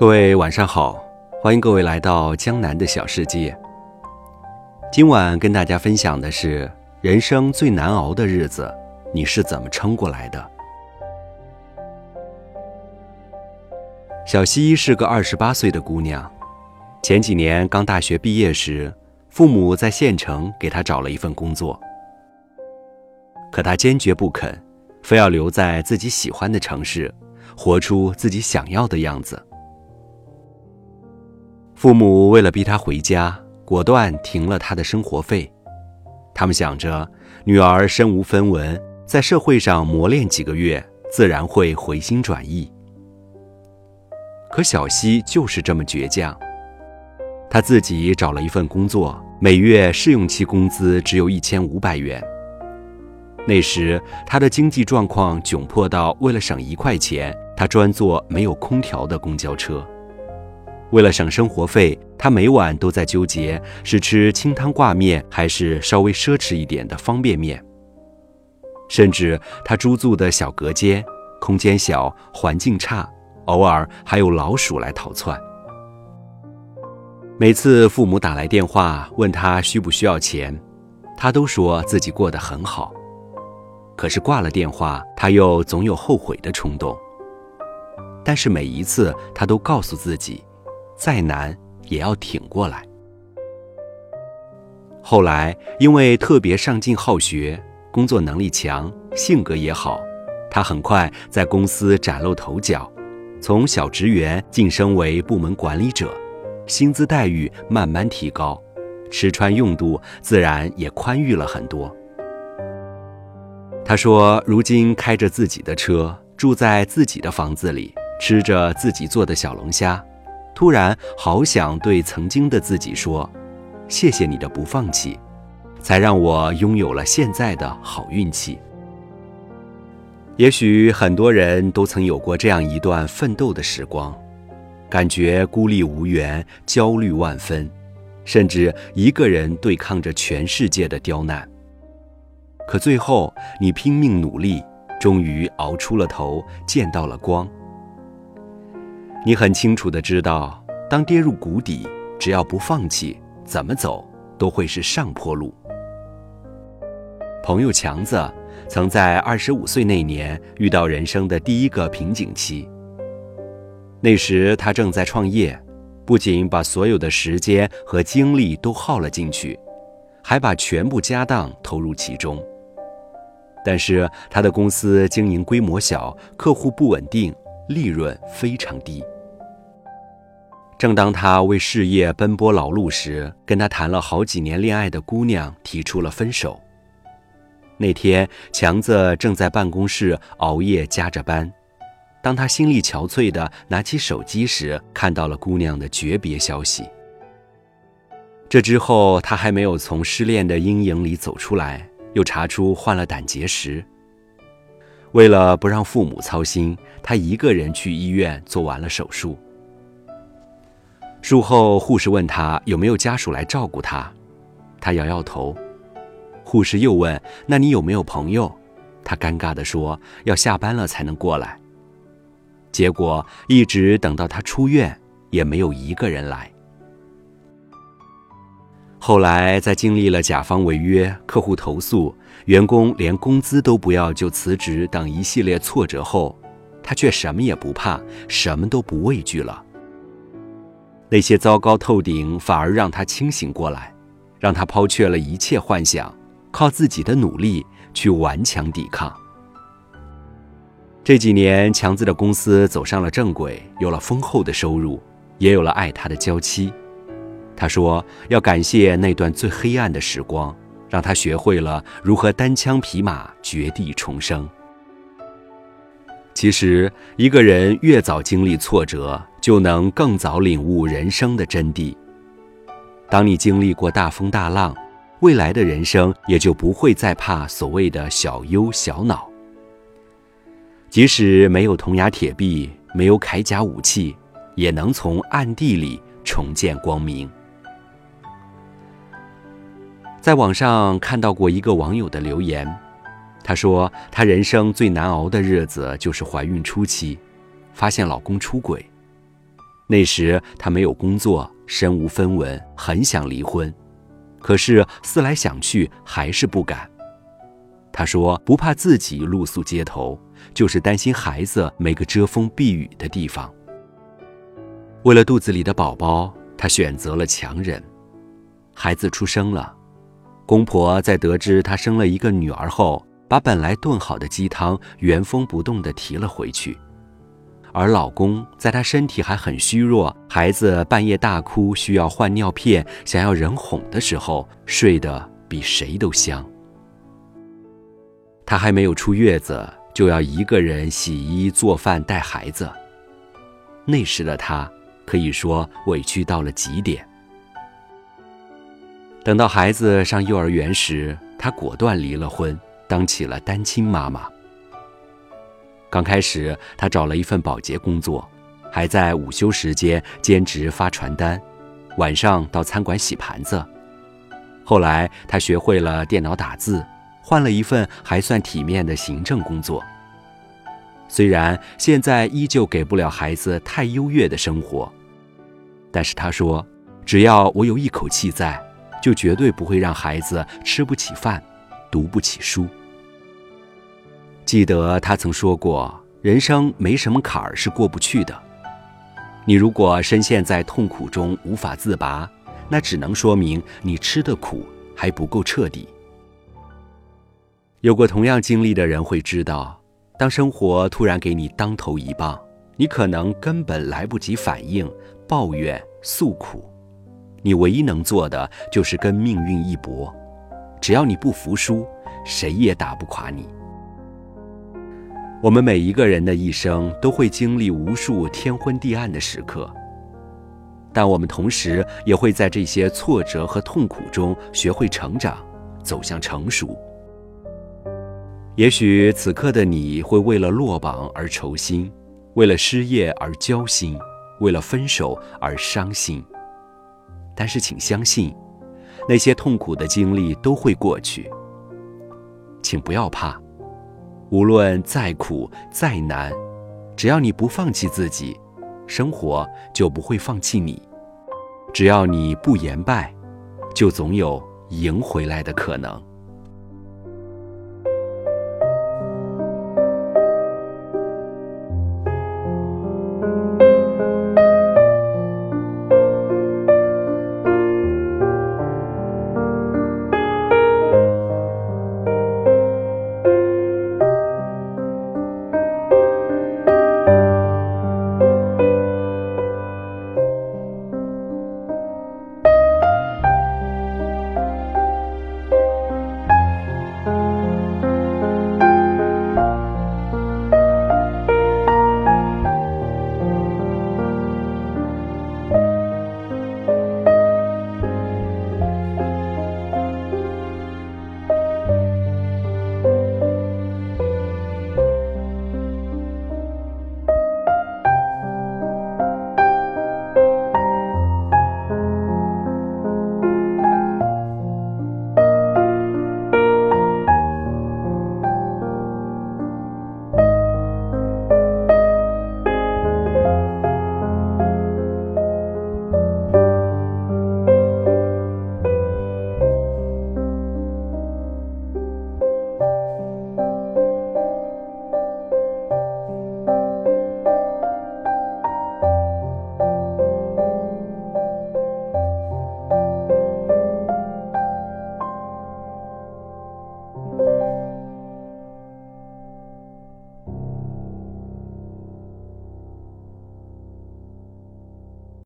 各位晚上好，欢迎各位来到江南的小世界。今晚跟大家分享的是人生最难熬的日子，你是怎么撑过来的？小西是个二十八岁的姑娘，前几年刚大学毕业时，父母在县城给她找了一份工作，可她坚决不肯，非要留在自己喜欢的城市，活出自己想要的样子。父母为了逼他回家，果断停了他的生活费。他们想着，女儿身无分文，在社会上磨练几个月，自然会回心转意。可小西就是这么倔强，他自己找了一份工作，每月试用期工资只有一千五百元。那时他的经济状况窘迫到，为了省一块钱，他专坐没有空调的公交车。为了省生活费，他每晚都在纠结是吃清汤挂面，还是稍微奢侈一点的方便面。甚至他租住的小隔间，空间小，环境差，偶尔还有老鼠来逃窜。每次父母打来电话问他需不需要钱，他都说自己过得很好。可是挂了电话，他又总有后悔的冲动。但是每一次，他都告诉自己。再难也要挺过来。后来，因为特别上进好学，工作能力强，性格也好，他很快在公司崭露头角，从小职员晋升为部门管理者，薪资待遇慢慢提高，吃穿用度自然也宽裕了很多。他说：“如今开着自己的车，住在自己的房子里，吃着自己做的小龙虾。”突然，好想对曾经的自己说：“谢谢你的不放弃，才让我拥有了现在的好运气。”也许很多人都曾有过这样一段奋斗的时光，感觉孤立无援、焦虑万分，甚至一个人对抗着全世界的刁难。可最后，你拼命努力，终于熬出了头，见到了光。你很清楚的知道，当跌入谷底，只要不放弃，怎么走都会是上坡路。朋友强子曾在二十五岁那年遇到人生的第一个瓶颈期。那时他正在创业，不仅把所有的时间和精力都耗了进去，还把全部家当投入其中。但是他的公司经营规模小，客户不稳定。利润非常低。正当他为事业奔波劳碌时，跟他谈了好几年恋爱的姑娘提出了分手。那天，强子正在办公室熬夜加着班，当他心力憔悴的拿起手机时，看到了姑娘的诀别消息。这之后，他还没有从失恋的阴影里走出来，又查出患了胆结石。为了不让父母操心，他一个人去医院做完了手术。术后，护士问他有没有家属来照顾他，他摇摇头。护士又问：“那你有没有朋友？”他尴尬地说：“要下班了才能过来。”结果一直等到他出院，也没有一个人来。后来，在经历了甲方违约、客户投诉、员工连工资都不要就辞职等一系列挫折后，他却什么也不怕，什么都不畏惧了。那些糟糕透顶，反而让他清醒过来，让他抛却了一切幻想，靠自己的努力去顽强抵抗。这几年，强子的公司走上了正轨，有了丰厚的收入，也有了爱他的娇妻。他说：“要感谢那段最黑暗的时光，让他学会了如何单枪匹马绝地重生。”其实，一个人越早经历挫折，就能更早领悟人生的真谛。当你经历过大风大浪，未来的人生也就不会再怕所谓的小忧小恼。即使没有铜牙铁臂，没有铠甲武器，也能从暗地里重见光明。在网上看到过一个网友的留言，他说他人生最难熬的日子就是怀孕初期，发现老公出轨，那时他没有工作，身无分文，很想离婚，可是思来想去还是不敢。他说：“不怕自己露宿街头，就是担心孩子没个遮风避雨的地方。”为了肚子里的宝宝，他选择了强忍。孩子出生了，公婆在得知她生了一个女儿后，把本来炖好的鸡汤原封不动地提了回去。而老公在她身体还很虚弱，孩子半夜大哭需要换尿片，想要人哄的时候，睡得比谁都香。她还没有出月子，就要一个人洗衣做饭带孩子。那时的她。可以说委屈到了极点。等到孩子上幼儿园时，她果断离了婚，当起了单亲妈妈。刚开始，她找了一份保洁工作，还在午休时间兼职发传单，晚上到餐馆洗盘子。后来，她学会了电脑打字，换了一份还算体面的行政工作。虽然现在依旧给不了孩子太优越的生活。但是他说：“只要我有一口气在，就绝对不会让孩子吃不起饭，读不起书。”记得他曾说过：“人生没什么坎儿是过不去的。你如果深陷在痛苦中无法自拔，那只能说明你吃的苦还不够彻底。”有过同样经历的人会知道，当生活突然给你当头一棒。你可能根本来不及反应、抱怨、诉苦，你唯一能做的就是跟命运一搏。只要你不服输，谁也打不垮你。我们每一个人的一生都会经历无数天昏地暗的时刻，但我们同时也会在这些挫折和痛苦中学会成长，走向成熟。也许此刻的你会为了落榜而愁心。为了失业而焦心，为了分手而伤心。但是，请相信，那些痛苦的经历都会过去。请不要怕，无论再苦再难，只要你不放弃自己，生活就不会放弃你。只要你不言败，就总有赢回来的可能。